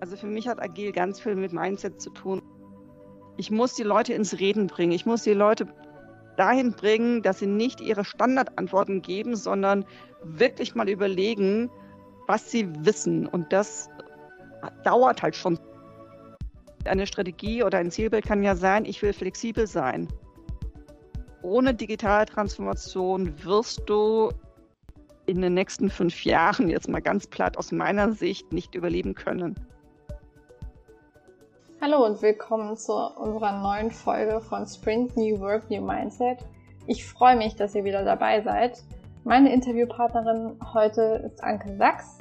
Also für mich hat Agil ganz viel mit Mindset zu tun. Ich muss die Leute ins Reden bringen. Ich muss die Leute dahin bringen, dass sie nicht ihre Standardantworten geben, sondern wirklich mal überlegen, was sie wissen. Und das dauert halt schon. Eine Strategie oder ein Zielbild kann ja sein, ich will flexibel sein. Ohne digitale Transformation wirst du in den nächsten fünf Jahren, jetzt mal ganz platt aus meiner Sicht, nicht überleben können. Hallo und willkommen zu unserer neuen Folge von Sprint New Work New Mindset. Ich freue mich, dass ihr wieder dabei seid. Meine Interviewpartnerin heute ist Anke Sachs.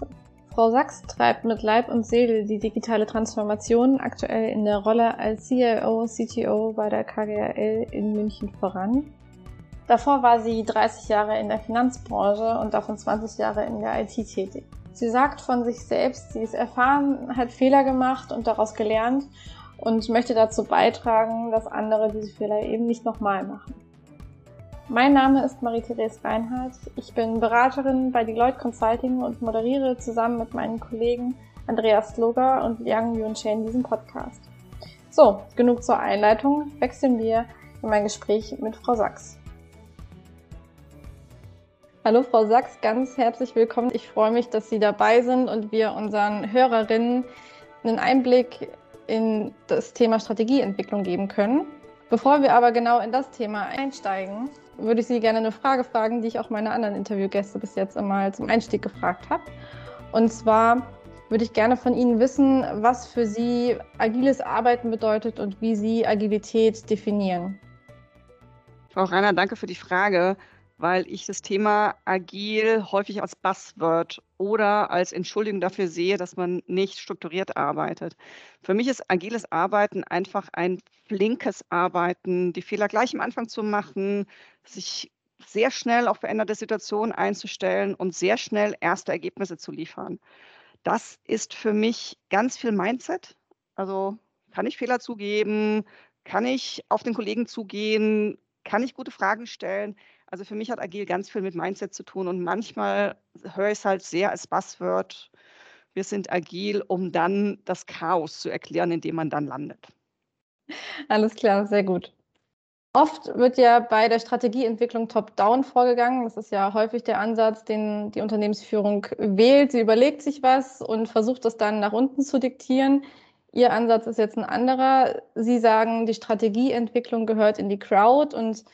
Frau Sachs treibt mit Leib und Seele die digitale Transformation aktuell in der Rolle als CIO, CTO bei der KGRL in München voran. Davor war sie 30 Jahre in der Finanzbranche und davon 20 Jahre in der IT tätig. Sie sagt von sich selbst, sie ist erfahren, hat Fehler gemacht und daraus gelernt und möchte dazu beitragen, dass andere diese Fehler eben nicht nochmal machen. Mein Name ist Marie-Therese Reinhardt. Ich bin Beraterin bei Deloitte Consulting und moderiere zusammen mit meinen Kollegen Andreas Sloger und Liang Yunchen diesen Podcast. So, genug zur Einleitung. Wechseln wir in mein Gespräch mit Frau Sachs. Hallo Frau Sachs, ganz herzlich willkommen. Ich freue mich, dass Sie dabei sind und wir unseren Hörerinnen einen Einblick in das Thema Strategieentwicklung geben können. Bevor wir aber genau in das Thema einsteigen, würde ich Sie gerne eine Frage fragen, die ich auch meine anderen Interviewgäste bis jetzt einmal zum Einstieg gefragt habe. Und zwar würde ich gerne von Ihnen wissen, was für Sie agiles Arbeiten bedeutet und wie Sie Agilität definieren. Frau Reiner, danke für die Frage weil ich das Thema agil häufig als Buzzword oder als Entschuldigung dafür sehe, dass man nicht strukturiert arbeitet. Für mich ist agiles Arbeiten einfach ein flinkes Arbeiten, die Fehler gleich am Anfang zu machen, sich sehr schnell auf veränderte Situationen einzustellen und sehr schnell erste Ergebnisse zu liefern. Das ist für mich ganz viel Mindset. Also kann ich Fehler zugeben? Kann ich auf den Kollegen zugehen? Kann ich gute Fragen stellen? Also für mich hat agil ganz viel mit Mindset zu tun und manchmal höre ich es halt sehr als Buzzword. Wir sind agil, um dann das Chaos zu erklären, in dem man dann landet. Alles klar, sehr gut. Oft wird ja bei der Strategieentwicklung top-down vorgegangen. Das ist ja häufig der Ansatz, den die Unternehmensführung wählt. Sie überlegt sich was und versucht das dann nach unten zu diktieren. Ihr Ansatz ist jetzt ein anderer. Sie sagen, die Strategieentwicklung gehört in die Crowd und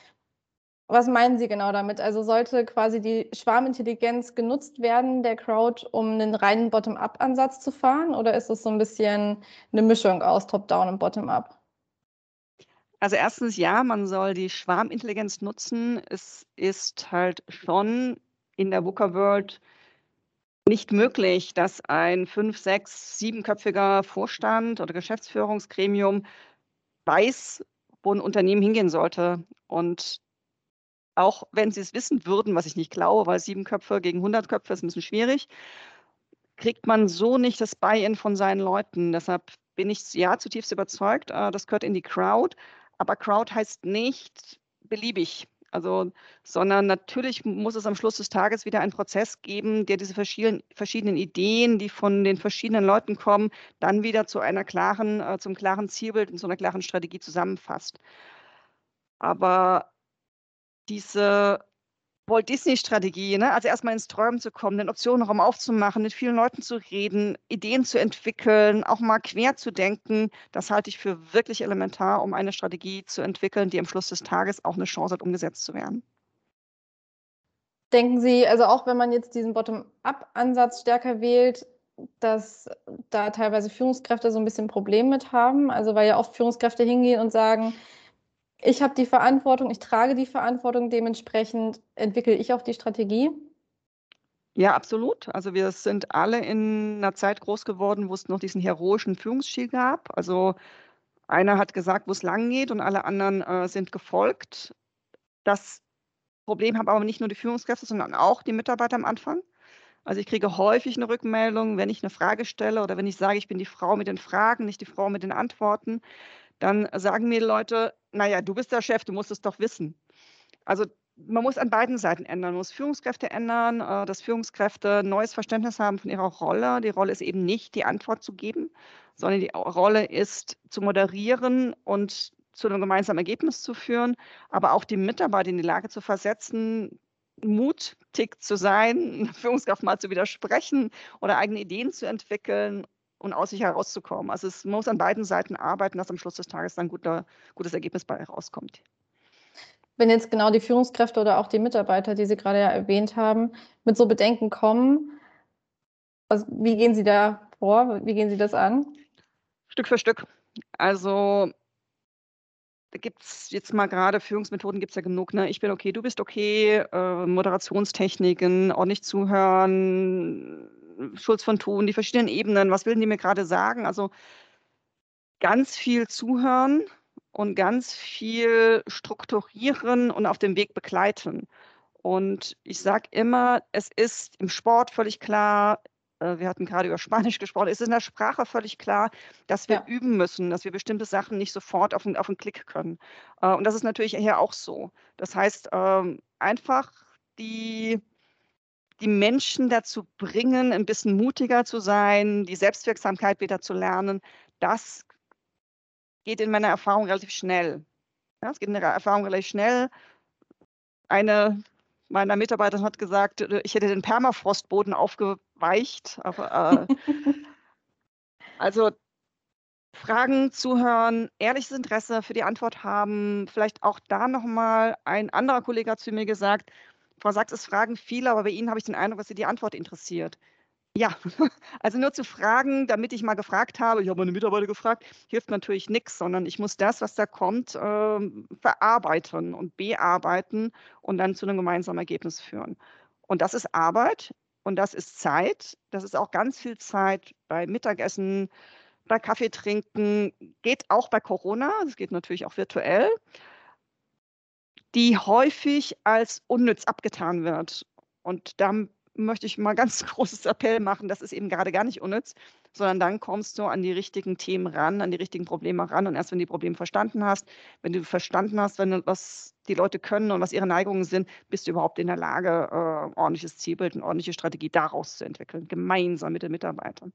was meinen Sie genau damit? Also sollte quasi die Schwarmintelligenz genutzt werden, der Crowd, um einen reinen Bottom-up-Ansatz zu fahren? Oder ist es so ein bisschen eine Mischung aus Top-down und Bottom-up? Also erstens ja, man soll die Schwarmintelligenz nutzen. Es ist halt schon in der VUCA-World nicht möglich, dass ein fünf, sechs, siebenköpfiger Vorstand oder Geschäftsführungsgremium weiß, wo ein Unternehmen hingehen sollte. Und auch wenn sie es wissen würden, was ich nicht glaube, weil sieben Köpfe gegen 100 Köpfe ist ein bisschen schwierig, kriegt man so nicht das Buy-in von seinen Leuten. Deshalb bin ich ja zutiefst überzeugt, äh, das gehört in die Crowd. Aber Crowd heißt nicht beliebig. Also, sondern natürlich muss es am Schluss des Tages wieder einen Prozess geben, der diese verschiedenen, verschiedenen Ideen, die von den verschiedenen Leuten kommen, dann wieder zu einer klaren, äh, zum klaren Zielbild und zu einer klaren Strategie zusammenfasst. Aber diese Walt Disney-Strategie, ne? also erstmal ins Träumen zu kommen, den Optionenraum aufzumachen, mit vielen Leuten zu reden, Ideen zu entwickeln, auch mal quer zu denken, das halte ich für wirklich elementar, um eine Strategie zu entwickeln, die am Schluss des Tages auch eine Chance hat, umgesetzt zu werden. Denken Sie, also auch wenn man jetzt diesen Bottom-up-Ansatz stärker wählt, dass da teilweise Führungskräfte so ein bisschen Probleme mit haben? Also weil ja oft Führungskräfte hingehen und sagen, ich habe die Verantwortung, ich trage die Verantwortung, dementsprechend entwickle ich auch die Strategie. Ja, absolut. Also wir sind alle in einer Zeit groß geworden, wo es noch diesen heroischen Führungsstil gab. Also einer hat gesagt, wo es lang geht und alle anderen äh, sind gefolgt. Das Problem haben aber nicht nur die Führungskräfte, sondern auch die Mitarbeiter am Anfang. Also ich kriege häufig eine Rückmeldung, wenn ich eine Frage stelle oder wenn ich sage, ich bin die Frau mit den Fragen, nicht die Frau mit den Antworten, dann sagen mir Leute, naja, du bist der Chef, du musst es doch wissen. Also man muss an beiden Seiten ändern. Man muss Führungskräfte ändern, äh, dass Führungskräfte neues Verständnis haben von ihrer Rolle. Die Rolle ist eben nicht, die Antwort zu geben, sondern die Rolle ist, zu moderieren und zu einem gemeinsamen Ergebnis zu führen, aber auch die Mitarbeiter in die Lage zu versetzen, mutig zu sein, Führungskraft mal zu widersprechen oder eigene Ideen zu entwickeln und aus sich herauszukommen. Also es muss an beiden Seiten arbeiten, dass am Schluss des Tages dann ein guter, gutes Ergebnis bei rauskommt. Wenn jetzt genau die Führungskräfte oder auch die Mitarbeiter, die Sie gerade ja erwähnt haben, mit so Bedenken kommen, was, wie gehen Sie da vor? Wie gehen Sie das an? Stück für Stück. Also da gibt es jetzt mal gerade Führungsmethoden gibt es ja genug. Ne? Ich bin okay, du bist okay, äh, Moderationstechniken, ordentlich zuhören, Schulz von Thun, die verschiedenen Ebenen, was will die mir gerade sagen? Also ganz viel zuhören und ganz viel strukturieren und auf dem Weg begleiten. Und ich sage immer, es ist im Sport völlig klar, äh, wir hatten gerade über Spanisch gesprochen, es ist in der Sprache völlig klar, dass wir ja. üben müssen, dass wir bestimmte Sachen nicht sofort auf, auf einen Klick können. Äh, und das ist natürlich hier auch so. Das heißt, ähm, einfach die, die Menschen dazu bringen, ein bisschen mutiger zu sein, die Selbstwirksamkeit wieder zu lernen, das geht in meiner Erfahrung relativ schnell. Ja, es geht in der Erfahrung relativ schnell. Eine meiner Mitarbeiter hat gesagt, ich hätte den Permafrostboden aufgeweicht. Aber, äh, also Fragen zuhören, ehrliches Interesse für die Antwort haben. Vielleicht auch da nochmal ein anderer Kollege hat zu mir gesagt, Frau Sachs, es fragen viele, aber bei Ihnen habe ich den Eindruck, dass Sie die Antwort interessiert. Ja, also nur zu fragen, damit ich mal gefragt habe, ich habe meine Mitarbeiter gefragt, hilft natürlich nichts, sondern ich muss das, was da kommt, äh, verarbeiten und bearbeiten und dann zu einem gemeinsamen Ergebnis führen. Und das ist Arbeit und das ist Zeit. Das ist auch ganz viel Zeit bei Mittagessen, bei Kaffee trinken, geht auch bei Corona, das geht natürlich auch virtuell, die häufig als unnütz abgetan wird. Und da möchte ich mal ganz großes Appell machen, das ist eben gerade gar nicht unnütz, sondern dann kommst du an die richtigen Themen ran, an die richtigen Probleme ran und erst wenn du die Probleme verstanden hast, wenn du verstanden hast, wenn du, was die Leute können und was ihre Neigungen sind, bist du überhaupt in der Lage, äh, ordentliches Zielbild, eine ordentliche Strategie daraus zu entwickeln, gemeinsam mit den Mitarbeitern.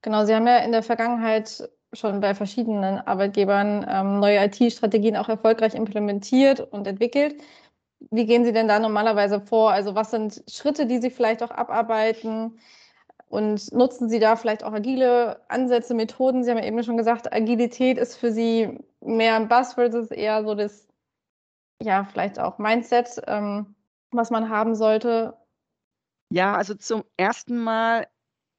Genau, Sie haben ja in der Vergangenheit schon bei verschiedenen Arbeitgebern ähm, neue IT-Strategien auch erfolgreich implementiert und entwickelt. Wie gehen Sie denn da normalerweise vor? Also was sind Schritte, die Sie vielleicht auch abarbeiten? Und nutzen Sie da vielleicht auch agile Ansätze, Methoden? Sie haben ja eben schon gesagt, Agilität ist für Sie mehr ein Buzzword, ist eher so das, ja, vielleicht auch Mindset, ähm, was man haben sollte. Ja, also zum ersten Mal,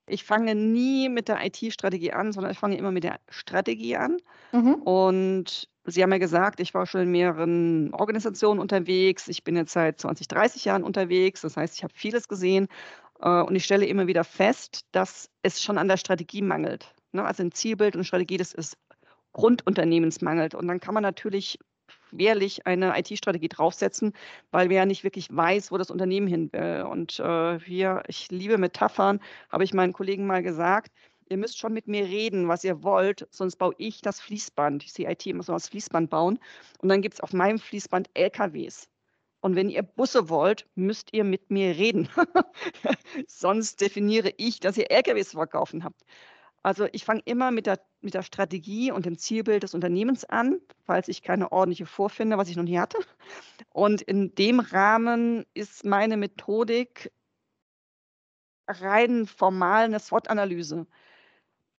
ich fange nie mit der IT-Strategie an, sondern ich fange immer mit der Strategie an. Mhm. Und Sie haben ja gesagt, ich war schon in mehreren Organisationen unterwegs. Ich bin jetzt seit 20, 30 Jahren unterwegs. Das heißt, ich habe vieles gesehen äh, und ich stelle immer wieder fest, dass es schon an der Strategie mangelt. Ne? Also ein Zielbild und Strategie, das ist Grundunternehmens mangelt. Und dann kann man natürlich schwerlich eine IT-Strategie draufsetzen, weil wer ja nicht wirklich weiß, wo das Unternehmen hin will. Und äh, hier, ich liebe Metaphern, habe ich meinen Kollegen mal gesagt, ihr müsst schon mit mir reden, was ihr wollt, sonst baue ich das Fließband. Ich sehe IT immer so das Fließband bauen. Und dann gibt es auf meinem Fließband LKWs. Und wenn ihr Busse wollt, müsst ihr mit mir reden. sonst definiere ich, dass ihr LKWs verkaufen habt. Also ich fange immer mit der, mit der Strategie und dem Zielbild des Unternehmens an, falls ich keine ordentliche vorfinde, was ich noch nie hatte. Und in dem Rahmen ist meine Methodik rein formal eine SWOT-Analyse.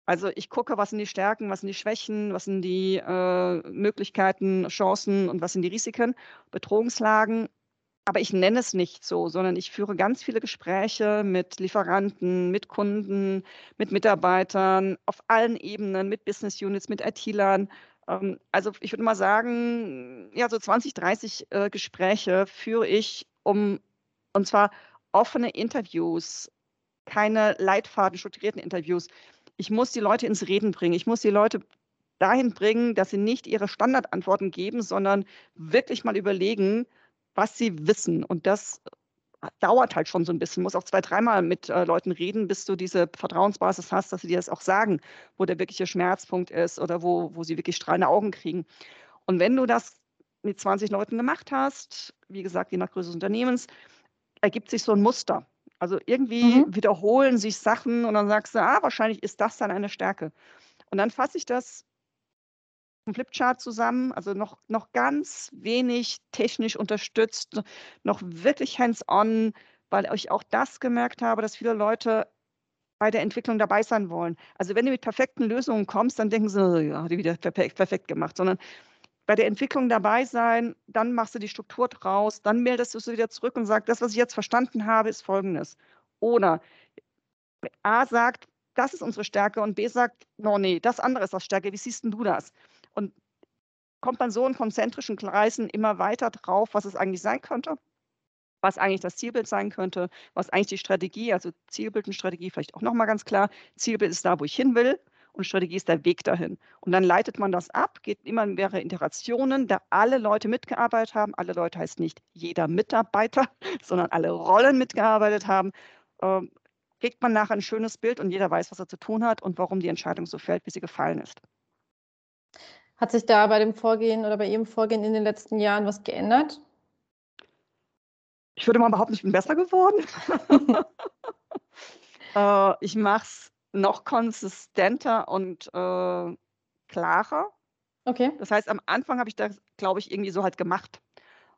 Also ich gucke, was sind die Stärken, was sind die Schwächen, was sind die äh, Möglichkeiten, Chancen und was sind die Risiken, Bedrohungslagen. Aber ich nenne es nicht so, sondern ich führe ganz viele Gespräche mit Lieferanten, mit Kunden, mit Mitarbeitern auf allen Ebenen, mit Business Units, mit IT-Lern. Ähm, also ich würde mal sagen, ja, so 20, 30 äh, Gespräche führe ich, um, und zwar offene Interviews, keine Leitfaden, strukturierten Interviews ich muss die Leute ins Reden bringen. Ich muss die Leute dahin bringen, dass sie nicht ihre Standardantworten geben, sondern wirklich mal überlegen, was sie wissen. Und das dauert halt schon so ein bisschen. Du musst auch zwei, dreimal mit äh, Leuten reden, bis du diese Vertrauensbasis hast, dass sie dir das auch sagen, wo der wirkliche Schmerzpunkt ist oder wo, wo sie wirklich strahlende Augen kriegen. Und wenn du das mit 20 Leuten gemacht hast, wie gesagt, je nach Größe des Unternehmens, ergibt sich so ein Muster. Also irgendwie mhm. wiederholen sich Sachen und dann sagst du, ah, wahrscheinlich ist das dann eine Stärke. Und dann fasse ich das im Flipchart zusammen, also noch, noch ganz wenig technisch unterstützt, noch wirklich hands-on, weil ich auch das gemerkt habe, dass viele Leute bei der Entwicklung dabei sein wollen. Also wenn du mit perfekten Lösungen kommst, dann denken sie, ja, die wieder perfekt, perfekt gemacht, sondern bei der Entwicklung dabei sein, dann machst du die Struktur draus, dann meldest du sie wieder zurück und sagst, das, was ich jetzt verstanden habe, ist folgendes. Oder A sagt, das ist unsere Stärke und B sagt, no, nee, das andere ist das Stärke. Wie siehst du das? Und kommt man so in konzentrischen Kreisen immer weiter drauf, was es eigentlich sein könnte? was eigentlich das Zielbild sein könnte, was eigentlich die Strategie, also Zielbild und Strategie vielleicht auch nochmal ganz klar. Zielbild ist da, wo ich hin will und Strategie ist der Weg dahin. Und dann leitet man das ab, geht immer in mehrere Iterationen, da alle Leute mitgearbeitet haben. Alle Leute heißt nicht jeder Mitarbeiter, sondern alle Rollen mitgearbeitet haben. Ähm, kriegt man nachher ein schönes Bild und jeder weiß, was er zu tun hat und warum die Entscheidung so fällt, wie sie gefallen ist. Hat sich da bei dem Vorgehen oder bei Ihrem Vorgehen in den letzten Jahren was geändert? Ich würde mal behaupten, ich bin besser geworden. äh, ich mache es noch konsistenter und äh, klarer. Okay. Das heißt, am Anfang habe ich das, glaube ich, irgendwie so halt gemacht.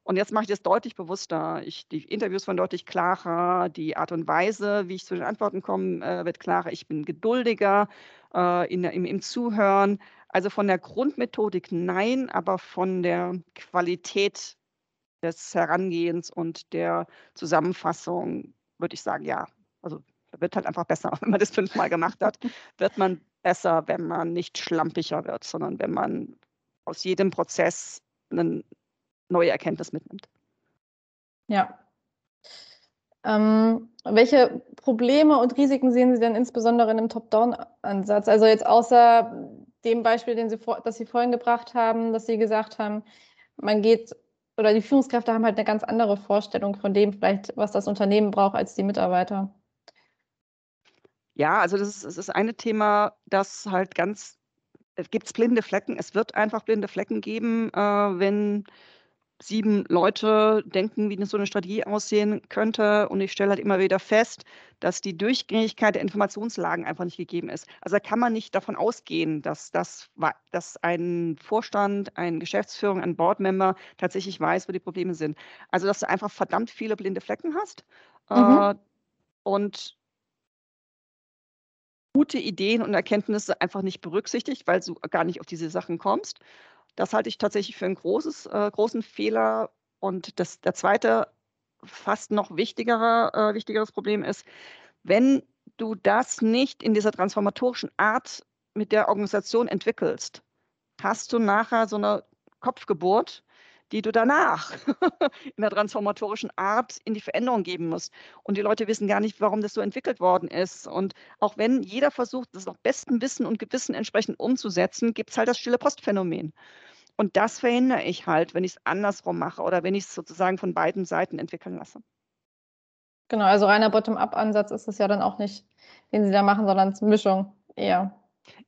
Und jetzt mache ich das deutlich bewusster. Ich, die Interviews waren deutlich klarer, die Art und Weise, wie ich zu den Antworten komme, äh, wird klarer. Ich bin geduldiger äh, in, im, im Zuhören. Also von der Grundmethodik nein, aber von der Qualität des Herangehens und der Zusammenfassung würde ich sagen, ja. Also wird halt einfach besser. Wenn man das fünfmal gemacht hat, wird man besser, wenn man nicht schlampiger wird, sondern wenn man aus jedem Prozess eine neue Erkenntnis mitnimmt. Ja. Ähm, welche Probleme und Risiken sehen Sie denn insbesondere in einem Top-Down-Ansatz? Also jetzt außer dem Beispiel, den Sie das Sie vorhin gebracht haben, dass Sie gesagt haben, man geht oder die Führungskräfte haben halt eine ganz andere Vorstellung von dem, vielleicht, was das Unternehmen braucht, als die Mitarbeiter. Ja, also das ist, das ist eine Thema, das halt ganz, es gibt blinde Flecken. Es wird einfach blinde Flecken geben, äh, wenn sieben Leute denken, wie so eine Strategie aussehen könnte. Und ich stelle halt immer wieder fest, dass die Durchgängigkeit der Informationslagen einfach nicht gegeben ist. Also da kann man nicht davon ausgehen, dass, das, dass ein Vorstand, eine Geschäftsführung, ein Boardmember tatsächlich weiß, wo die Probleme sind. Also dass du einfach verdammt viele blinde Flecken hast. Mhm. Äh, und gute Ideen und Erkenntnisse einfach nicht berücksichtigt, weil du gar nicht auf diese Sachen kommst. Das halte ich tatsächlich für einen großes, äh, großen Fehler. Und das, der zweite, fast noch wichtigere, äh, wichtigeres Problem ist, wenn du das nicht in dieser transformatorischen Art mit der Organisation entwickelst, hast du nachher so eine Kopfgeburt, die du danach in der transformatorischen Art in die Veränderung geben musst. Und die Leute wissen gar nicht, warum das so entwickelt worden ist. Und auch wenn jeder versucht, das nach bestem Wissen und Gewissen entsprechend umzusetzen, gibt es halt das stille Postphänomen. Und das verhindere ich halt, wenn ich es andersrum mache oder wenn ich es sozusagen von beiden Seiten entwickeln lasse. Genau, also reiner Bottom-up-Ansatz ist es ja dann auch nicht, den Sie da machen, sondern es Mischung eher.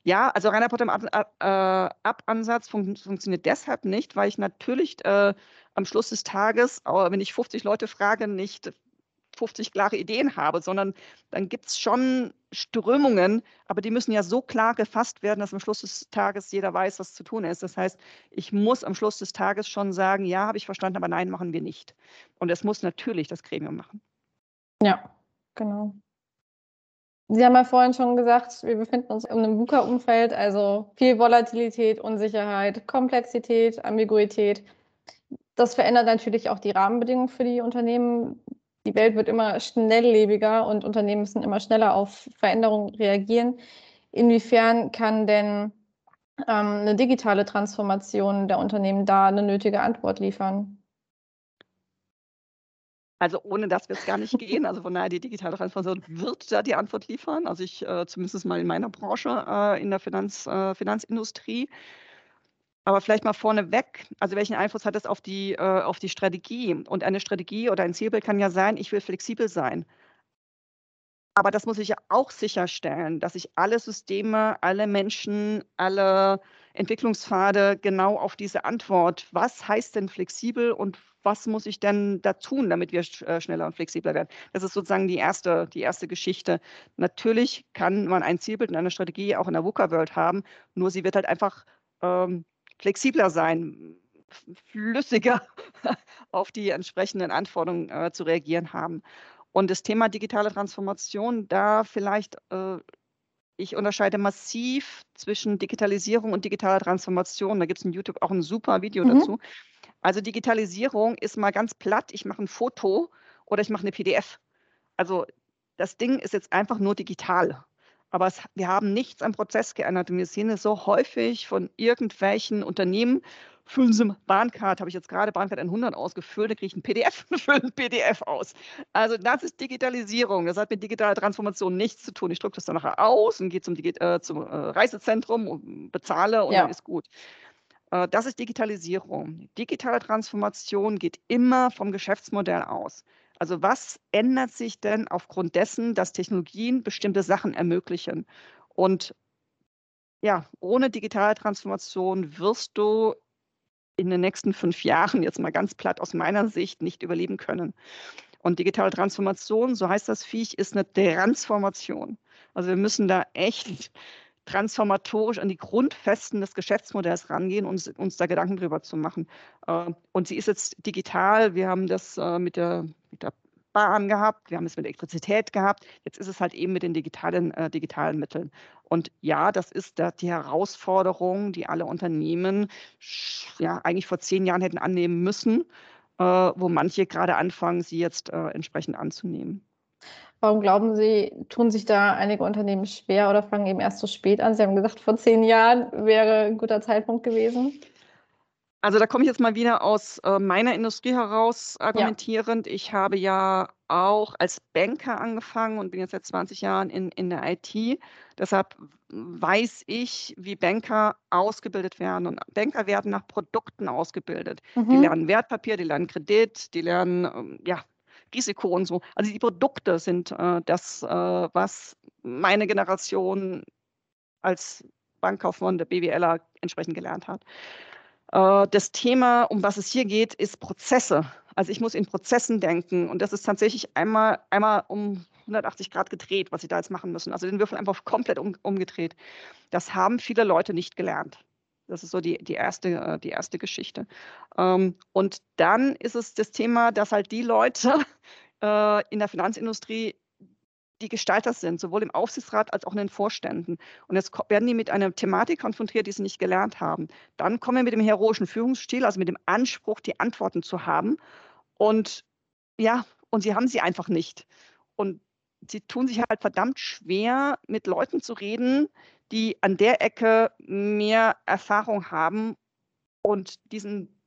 Ja, also reiner Bottom-up-Ansatz äh, fun funktioniert deshalb nicht, weil ich natürlich äh, am Schluss des Tages, wenn ich 50 Leute frage, nicht 50 klare Ideen habe, sondern dann gibt es schon Strömungen, aber die müssen ja so klar gefasst werden, dass am Schluss des Tages jeder weiß, was zu tun ist. Das heißt, ich muss am Schluss des Tages schon sagen, ja, habe ich verstanden, aber nein, machen wir nicht. Und es muss natürlich das Gremium machen. Ja, genau. Sie haben ja vorhin schon gesagt, wir befinden uns in einem VUCA-Umfeld, also viel Volatilität, Unsicherheit, Komplexität, Ambiguität. Das verändert natürlich auch die Rahmenbedingungen für die Unternehmen. Die Welt wird immer schnelllebiger und Unternehmen müssen immer schneller auf Veränderungen reagieren. Inwiefern kann denn ähm, eine digitale Transformation der Unternehmen da eine nötige Antwort liefern? Also ohne das wird es gar nicht gehen. Also von daher, die digitale Transformation wird da die Antwort liefern. Also ich äh, zumindest mal in meiner Branche, äh, in der Finanz, äh, Finanzindustrie. Aber vielleicht mal vorneweg, also welchen Einfluss hat das auf die, äh, auf die Strategie? Und eine Strategie oder ein Zielbild kann ja sein, ich will flexibel sein. Aber das muss ich ja auch sicherstellen, dass ich alle Systeme, alle Menschen, alle Entwicklungspfade genau auf diese Antwort, was heißt denn flexibel und was muss ich denn da tun, damit wir äh, schneller und flexibler werden? Das ist sozusagen die erste, die erste Geschichte. Natürlich kann man ein Zielbild und eine Strategie auch in der VUCA-World haben, nur sie wird halt einfach ähm, flexibler sein, flüssiger auf die entsprechenden Anforderungen äh, zu reagieren haben. Und das Thema digitale Transformation, da vielleicht, äh, ich unterscheide massiv zwischen Digitalisierung und digitaler Transformation. Da gibt es in YouTube auch ein super Video mhm. dazu. Also Digitalisierung ist mal ganz platt, ich mache ein Foto oder ich mache eine PDF. Also das Ding ist jetzt einfach nur digital. Aber es, wir haben nichts am Prozess geändert. Und wir sehen es so häufig von irgendwelchen Unternehmen, füllen Sie Bahncard, habe ich jetzt gerade Bahncard 100 ausgefüllt, da kriege ich ein PDF, füllen ein PDF aus. Also das ist Digitalisierung, das hat mit digitaler Transformation nichts zu tun. Ich drücke das dann nachher aus und gehe zum, äh, zum äh, Reisezentrum und bezahle und ja. dann ist gut. Äh, das ist Digitalisierung. Digitale Transformation geht immer vom Geschäftsmodell aus. Also was ändert sich denn aufgrund dessen, dass Technologien bestimmte Sachen ermöglichen? Und ja, ohne digitale Transformation wirst du in den nächsten fünf Jahren, jetzt mal ganz platt aus meiner Sicht, nicht überleben können. Und digitale Transformation, so heißt das Viech, ist eine Transformation. Also wir müssen da echt transformatorisch an die Grundfesten des Geschäftsmodells rangehen und uns, da Gedanken drüber zu machen. Äh, und sie ist jetzt digital. Wir haben das äh, mit der, mit der Bahn gehabt, wir haben es mit Elektrizität gehabt, jetzt ist es halt eben mit den digitalen, äh, digitalen Mitteln. Und ja, das ist da die Herausforderung, die alle Unternehmen ja eigentlich vor zehn Jahren hätten annehmen müssen, äh, wo manche gerade anfangen, sie jetzt äh, entsprechend anzunehmen. Warum glauben Sie, tun sich da einige Unternehmen schwer oder fangen eben erst so spät an? Sie haben gesagt, vor zehn Jahren wäre ein guter Zeitpunkt gewesen. Also da komme ich jetzt mal wieder aus äh, meiner Industrie heraus argumentierend. Ja. Ich habe ja auch als Banker angefangen und bin jetzt seit 20 Jahren in, in der IT. Deshalb weiß ich, wie Banker ausgebildet werden. Und Banker werden nach Produkten ausgebildet. Mhm. Die lernen Wertpapier, die lernen Kredit, die lernen ähm, ja, Risiko und so. Also die Produkte sind äh, das, äh, was meine Generation als Bankkaufmann der BWLer entsprechend gelernt hat. Äh, das Thema, um was es hier geht, ist Prozesse. Also ich muss in Prozessen denken und das ist tatsächlich einmal, einmal um 180 Grad gedreht, was sie da jetzt machen müssen. Also den Würfel einfach komplett um, umgedreht. Das haben viele Leute nicht gelernt. Das ist so die, die, erste, äh, die erste Geschichte. Ähm, und dann ist es das Thema, dass halt die Leute äh, in der Finanzindustrie die Gestalter sind, sowohl im Aufsichtsrat als auch in den Vorständen. Und jetzt werden die mit einer Thematik konfrontiert, die sie nicht gelernt haben. Dann kommen wir mit dem heroischen Führungsstil, also mit dem Anspruch, die Antworten zu haben. Und ja, und sie haben sie einfach nicht. Und sie tun sich halt verdammt schwer, mit Leuten zu reden, die an der Ecke mehr Erfahrung haben und diesen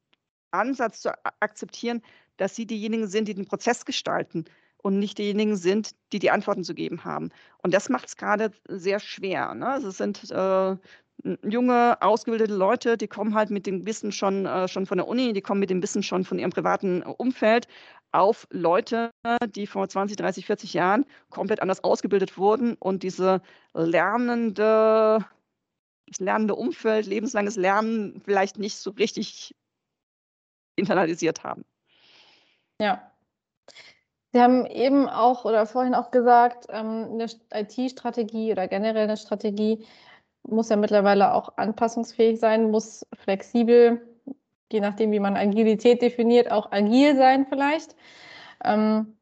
Ansatz zu akzeptieren, dass sie diejenigen sind, die den Prozess gestalten und nicht diejenigen sind, die die Antworten zu geben haben. Und das macht es gerade sehr schwer. Ne? Also es sind äh, junge, ausgebildete Leute, die kommen halt mit dem Wissen schon, äh, schon von der Uni, die kommen mit dem Wissen schon von ihrem privaten Umfeld auf Leute, die vor 20, 30, 40 Jahren komplett anders ausgebildet wurden und diese lernende, das lernende Umfeld, lebenslanges Lernen vielleicht nicht so richtig internalisiert haben. Ja, Sie haben eben auch oder vorhin auch gesagt, ähm, eine IT-Strategie oder generell eine Strategie muss ja mittlerweile auch anpassungsfähig sein, muss flexibel, je nachdem, wie man Agilität definiert, auch agil sein vielleicht. Ähm,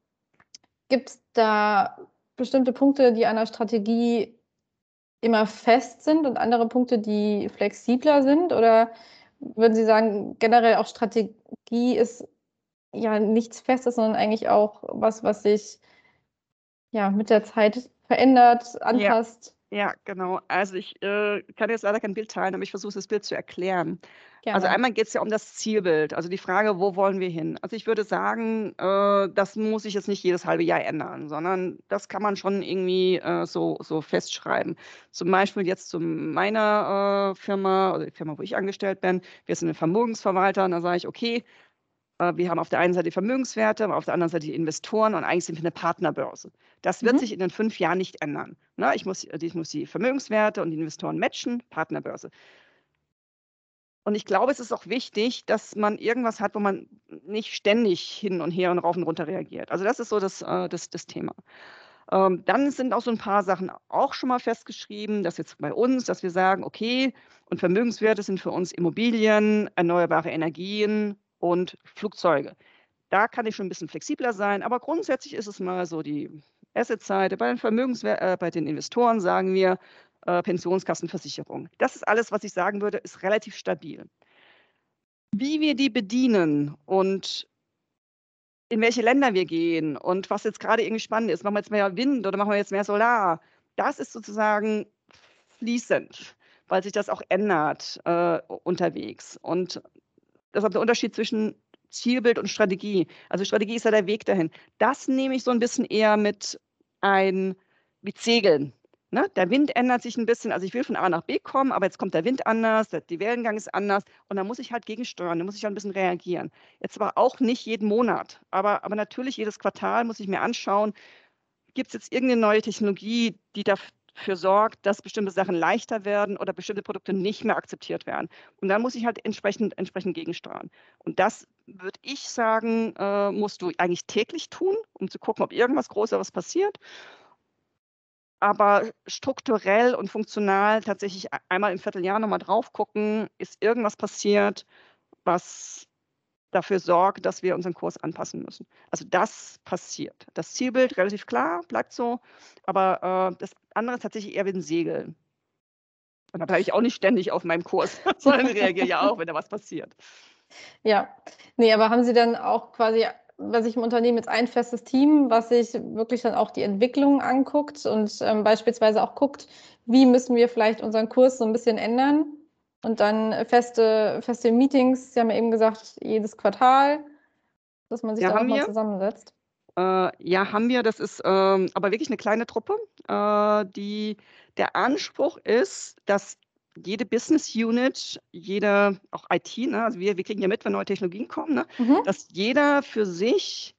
Gibt es da bestimmte Punkte, die der Strategie immer fest sind und andere Punkte, die flexibler sind? Oder würden Sie sagen, generell auch Strategie ist ja nichts Festes, sondern eigentlich auch was, was sich ja mit der Zeit verändert, anpasst. Ja, ja genau. Also ich äh, kann jetzt leider kein Bild teilen, aber ich versuche das Bild zu erklären. Also Gerne. Also einmal geht es ja um das Zielbild, also die Frage, wo wollen wir hin? Also ich würde sagen, äh, das muss sich jetzt nicht jedes halbe Jahr ändern, sondern das kann man schon irgendwie äh, so, so festschreiben. Zum Beispiel jetzt zu meiner äh, Firma oder die Firma, wo ich angestellt bin, wir sind ein Vermögensverwalter und da sage ich, okay, wir haben auf der einen Seite die Vermögenswerte, auf der anderen Seite die Investoren und eigentlich sind wir eine Partnerbörse. Das wird mhm. sich in den fünf Jahren nicht ändern. Ne? Ich, muss, ich muss die Vermögenswerte und die Investoren matchen, Partnerbörse. Und ich glaube, es ist auch wichtig, dass man irgendwas hat, wo man nicht ständig hin und her und rauf und runter reagiert. Also das ist so das, äh, das, das Thema. Ähm, dann sind auch so ein paar Sachen auch schon mal festgeschrieben, dass jetzt bei uns, dass wir sagen, okay, und Vermögenswerte sind für uns Immobilien, erneuerbare Energien und Flugzeuge. Da kann ich schon ein bisschen flexibler sein, aber grundsätzlich ist es mal so die Asset-Seite. Bei den Vermögenswerten, äh, bei den Investoren sagen wir äh, Pensionskassenversicherung. Das ist alles, was ich sagen würde, ist relativ stabil. Wie wir die bedienen und in welche Länder wir gehen und was jetzt gerade irgendwie spannend ist, machen wir jetzt mehr Wind oder machen wir jetzt mehr Solar, das ist sozusagen fließend, weil sich das auch ändert äh, unterwegs. Und deshalb der Unterschied zwischen Zielbild und Strategie. Also Strategie ist ja der Weg dahin. Das nehme ich so ein bisschen eher mit ein, mit Segeln. Ne? Der Wind ändert sich ein bisschen. Also ich will von A nach B kommen, aber jetzt kommt der Wind anders, der, die Wellengang ist anders und da muss ich halt gegensteuern, da muss ich halt ein bisschen reagieren. Jetzt aber auch nicht jeden Monat, aber, aber natürlich jedes Quartal muss ich mir anschauen, gibt es jetzt irgendeine neue Technologie, die dafür sorgt, dass bestimmte Sachen leichter werden oder bestimmte Produkte nicht mehr akzeptiert werden. Und dann muss ich halt entsprechend, entsprechend gegensteuern. Und das würde ich sagen, äh, musst du eigentlich täglich tun, um zu gucken, ob irgendwas Großes passiert aber strukturell und funktional tatsächlich e-, einmal im Vierteljahr nochmal drauf gucken, ist irgendwas passiert, was dafür sorgt, dass wir unseren Kurs anpassen müssen. Also das passiert. Das Zielbild relativ klar, bleibt so, aber äh, das andere ist tatsächlich eher wie ein Segel. Und da bleibe ich auch nicht ständig auf meinem Kurs, sondern reagiere ja auch, wenn da was passiert. Ja, nee, aber haben Sie dann auch quasi was ich im Unternehmen jetzt ein festes Team, was sich wirklich dann auch die Entwicklung anguckt und ähm, beispielsweise auch guckt, wie müssen wir vielleicht unseren Kurs so ein bisschen ändern und dann feste, feste Meetings, Sie haben ja eben gesagt, jedes Quartal, dass man sich ja, da auch mal zusammensetzt. Äh, ja, haben wir. Das ist ähm, aber wirklich eine kleine Truppe. Äh, die, der Anspruch ist, dass jede Business Unit, jeder, auch IT, ne, also wir, wir kriegen ja mit, wenn neue Technologien kommen, ne, mhm. dass jeder für sich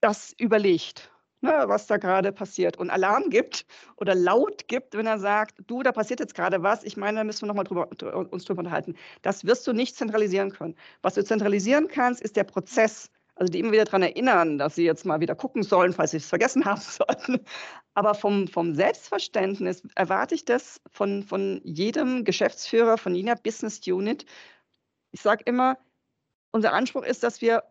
das überlegt, ne, was da gerade passiert und Alarm gibt oder laut gibt, wenn er sagt, du, da passiert jetzt gerade was, ich meine, da müssen wir nochmal drüber, uns drüber unterhalten. Das wirst du nicht zentralisieren können. Was du zentralisieren kannst, ist der Prozess, also die immer wieder daran erinnern, dass sie jetzt mal wieder gucken sollen, falls sie es vergessen haben sollten. Aber vom, vom Selbstverständnis erwarte ich das von, von jedem Geschäftsführer, von jeder Business Unit. Ich sage immer, unser Anspruch ist, dass wir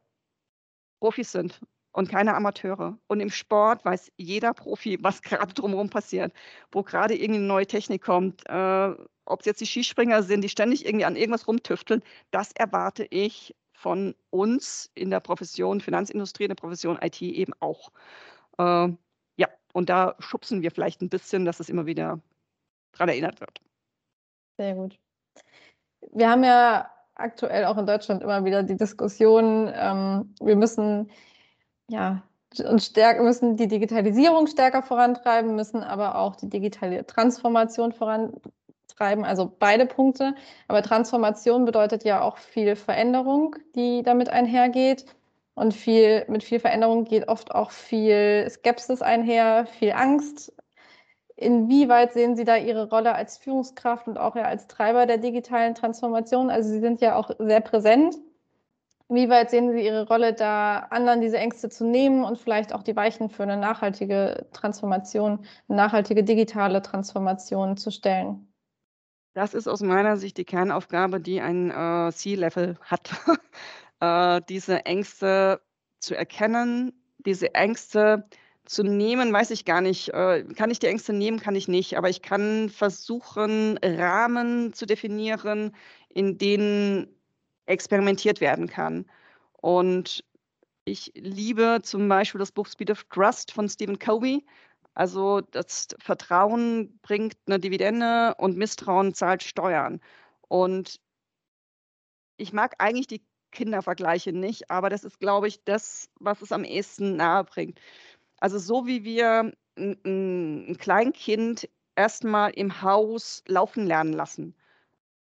Profis sind und keine Amateure. Und im Sport weiß jeder Profi, was gerade drumherum passiert, wo gerade irgendeine neue Technik kommt, äh, ob es jetzt die Skispringer sind, die ständig irgendwie an irgendwas rumtüfteln. Das erwarte ich von uns in der Profession Finanzindustrie, in der Profession IT eben auch. Äh, ja, und da schubsen wir vielleicht ein bisschen, dass es immer wieder daran erinnert wird. Sehr gut. Wir haben ja aktuell auch in Deutschland immer wieder die Diskussion, ähm, wir müssen ja uns stärker, müssen die Digitalisierung stärker vorantreiben, müssen aber auch die digitale Transformation vorantreiben treiben, also beide Punkte. Aber Transformation bedeutet ja auch viel Veränderung, die damit einhergeht. Und viel, mit viel Veränderung geht oft auch viel Skepsis einher, viel Angst. Inwieweit sehen Sie da Ihre Rolle als Führungskraft und auch ja als Treiber der digitalen Transformation? Also Sie sind ja auch sehr präsent. Inwieweit sehen Sie Ihre Rolle da, anderen diese Ängste zu nehmen und vielleicht auch die Weichen für eine nachhaltige Transformation, eine nachhaltige digitale Transformation zu stellen? Das ist aus meiner Sicht die Kernaufgabe, die ein äh, C-Level hat, äh, diese Ängste zu erkennen, diese Ängste zu nehmen, weiß ich gar nicht. Äh, kann ich die Ängste nehmen, kann ich nicht, aber ich kann versuchen, Rahmen zu definieren, in denen experimentiert werden kann. Und ich liebe zum Beispiel das Buch Speed of Trust von Stephen Covey. Also das Vertrauen bringt eine Dividende und Misstrauen zahlt Steuern. Und ich mag eigentlich die Kindervergleiche nicht, aber das ist, glaube ich, das, was es am ehesten nahe bringt. Also so wie wir ein, ein Kleinkind erstmal im Haus laufen lernen lassen,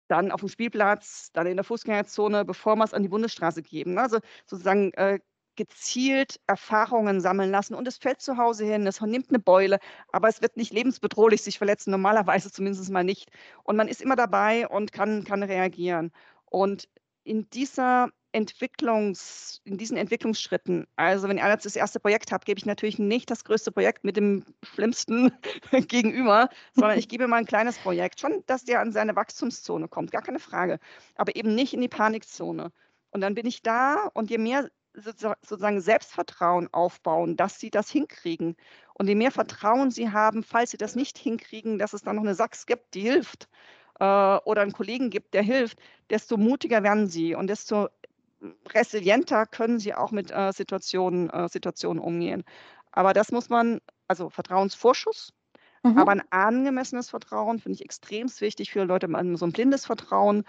dann auf dem Spielplatz, dann in der Fußgängerzone, bevor wir es an die Bundesstraße geben. Also sozusagen äh, gezielt Erfahrungen sammeln lassen und es fällt zu Hause hin, es nimmt eine Beule, aber es wird nicht lebensbedrohlich sich verletzen, normalerweise zumindest mal nicht. Und man ist immer dabei und kann, kann reagieren. Und in dieser Entwicklungs, in diesen Entwicklungsschritten, also wenn ihr jetzt das erste Projekt habt, gebe ich natürlich nicht das größte Projekt mit dem schlimmsten gegenüber, sondern ich gebe mal ein kleines Projekt. Schon, dass der an seine Wachstumszone kommt, gar keine Frage, aber eben nicht in die Panikzone. Und dann bin ich da und je mehr sozusagen Selbstvertrauen aufbauen, dass sie das hinkriegen. Und je mehr Vertrauen sie haben, falls sie das nicht hinkriegen, dass es dann noch eine Sachs gibt, die hilft äh, oder einen Kollegen gibt, der hilft, desto mutiger werden sie und desto resilienter können sie auch mit äh, Situationen, äh, Situationen umgehen. Aber das muss man, also Vertrauensvorschuss, mhm. aber ein angemessenes Vertrauen finde ich extrem wichtig für Leute, so ein blindes Vertrauen.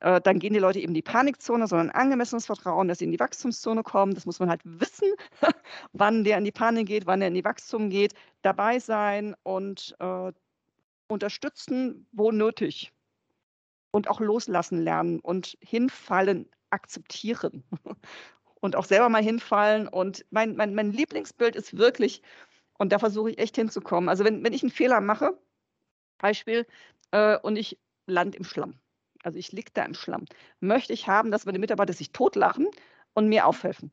Äh, dann gehen die Leute eben in die Panikzone, sondern ein angemessenes Vertrauen, dass sie in die Wachstumszone kommen. Das muss man halt wissen, wann der in die Panik geht, wann er in die Wachstum geht, dabei sein und äh, unterstützen, wo nötig. Und auch loslassen lernen und hinfallen akzeptieren und auch selber mal hinfallen. Und mein, mein, mein Lieblingsbild ist wirklich, und da versuche ich echt hinzukommen. Also wenn, wenn ich einen Fehler mache, Beispiel, äh, und ich lande im Schlamm, also ich liege da im Schlamm, möchte ich haben, dass meine Mitarbeiter sich totlachen und mir aufhelfen.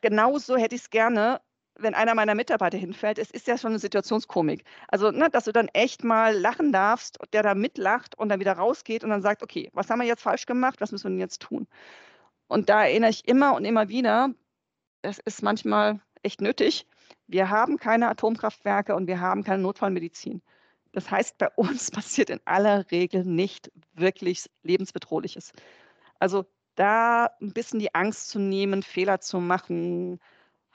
Genauso hätte ich es gerne, wenn einer meiner Mitarbeiter hinfällt, es ist ja schon eine Situationskomik. Also, ne, dass du dann echt mal lachen darfst, der da mitlacht und dann wieder rausgeht und dann sagt, okay, was haben wir jetzt falsch gemacht, was müssen wir denn jetzt tun? Und da erinnere ich immer und immer wieder, das ist manchmal echt nötig, wir haben keine Atomkraftwerke und wir haben keine Notfallmedizin. Das heißt, bei uns passiert in aller Regel nicht wirklich lebensbedrohliches. Also da ein bisschen die Angst zu nehmen, Fehler zu machen,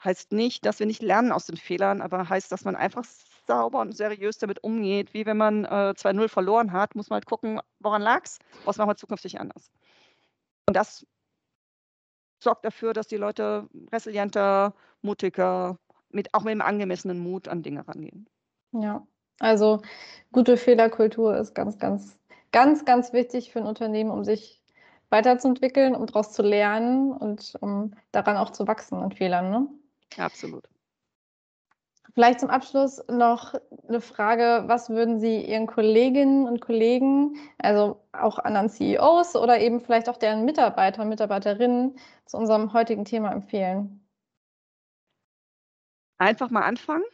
Heißt nicht, dass wir nicht lernen aus den Fehlern, aber heißt, dass man einfach sauber und seriös damit umgeht. Wie wenn man äh, 2-0 verloren hat, muss man halt gucken, woran lag es, was machen wir zukünftig anders. Und das sorgt dafür, dass die Leute resilienter, mutiger, mit, auch mit einem angemessenen Mut an Dinge rangehen. Ja, also gute Fehlerkultur ist ganz, ganz, ganz, ganz wichtig für ein Unternehmen, um sich weiterzuentwickeln, um daraus zu lernen und um daran auch zu wachsen an Fehlern. Ne? Absolut. Vielleicht zum Abschluss noch eine Frage, was würden Sie Ihren Kolleginnen und Kollegen, also auch anderen CEOs oder eben vielleicht auch deren Mitarbeiter und Mitarbeiterinnen zu unserem heutigen Thema empfehlen? Einfach mal anfangen,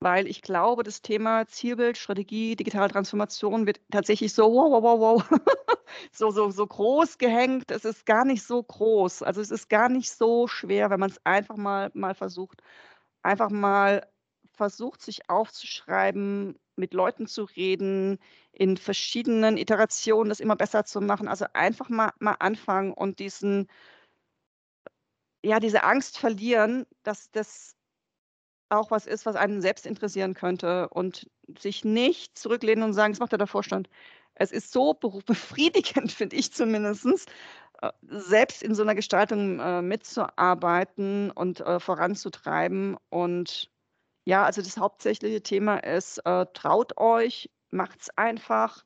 weil ich glaube, das Thema Zielbild, Strategie, digitale Transformation wird tatsächlich so wow, wow, wow, wow, so, so, so groß gehängt. Es ist gar nicht so groß. Also es ist gar nicht so schwer, wenn man es einfach mal, mal versucht. Einfach mal versucht, sich aufzuschreiben, mit Leuten zu reden, in verschiedenen Iterationen das immer besser zu machen. Also einfach mal, mal anfangen und diesen, ja, diese Angst verlieren, dass das auch was ist, was einen selbst interessieren könnte und sich nicht zurücklehnen und sagen, das macht ja der Vorstand es ist so befriedigend, finde ich zumindest, äh, selbst in so einer Gestaltung äh, mitzuarbeiten und äh, voranzutreiben. Und ja, also das hauptsächliche Thema ist, äh, traut euch, macht es einfach.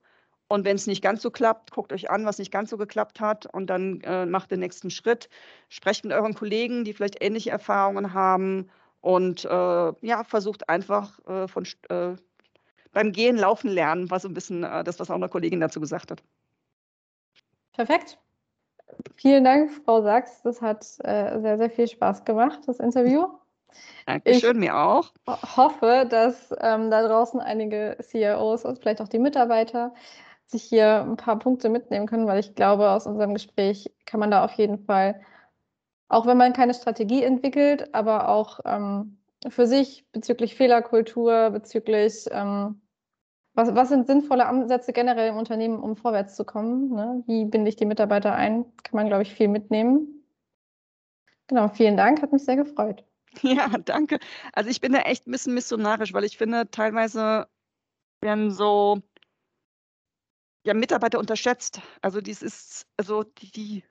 Und wenn es nicht ganz so klappt, guckt euch an, was nicht ganz so geklappt hat und dann äh, macht den nächsten Schritt. Sprecht mit euren Kollegen, die vielleicht ähnliche Erfahrungen haben und äh, ja, versucht einfach von beim Gehen, Laufen lernen, war so ein bisschen äh, das, was auch eine Kollegin dazu gesagt hat. Perfekt. Vielen Dank, Frau Sachs. Das hat äh, sehr, sehr viel Spaß gemacht, das Interview. Dankeschön, ich mir auch. hoffe, dass ähm, da draußen einige CEOs und vielleicht auch die Mitarbeiter sich hier ein paar Punkte mitnehmen können, weil ich glaube, aus unserem Gespräch kann man da auf jeden Fall, auch wenn man keine Strategie entwickelt, aber auch ähm, für sich bezüglich Fehlerkultur, bezüglich ähm, was, was sind sinnvolle Ansätze generell im Unternehmen, um vorwärts zu kommen? Ne? Wie binde ich die Mitarbeiter ein? Kann man, glaube ich, viel mitnehmen. Genau, vielen Dank, hat mich sehr gefreut. Ja, danke. Also ich bin da echt ein bisschen missionarisch, weil ich finde, teilweise werden so ja, Mitarbeiter unterschätzt. Also dies ist, also die, die,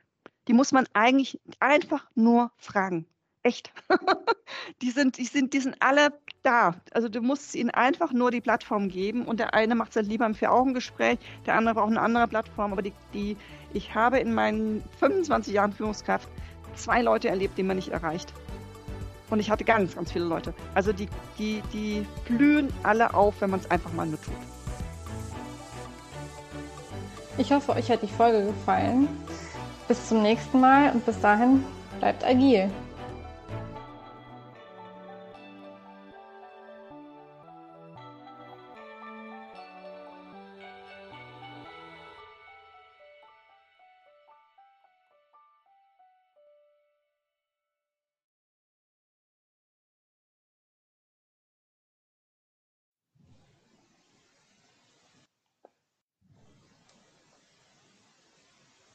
die muss man eigentlich einfach nur fragen. Echt. die, sind, die, sind, die sind alle da. Also du musst ihnen einfach nur die Plattform geben und der eine macht es halt lieber im Vier-Augen-Gespräch, der andere braucht eine andere Plattform. Aber die, die, ich habe in meinen 25 Jahren Führungskraft zwei Leute erlebt, die man nicht erreicht. Und ich hatte ganz, ganz viele Leute. Also die, die, die blühen alle auf, wenn man es einfach mal nur tut. Ich hoffe, euch hat die Folge gefallen. Bis zum nächsten Mal und bis dahin bleibt agil.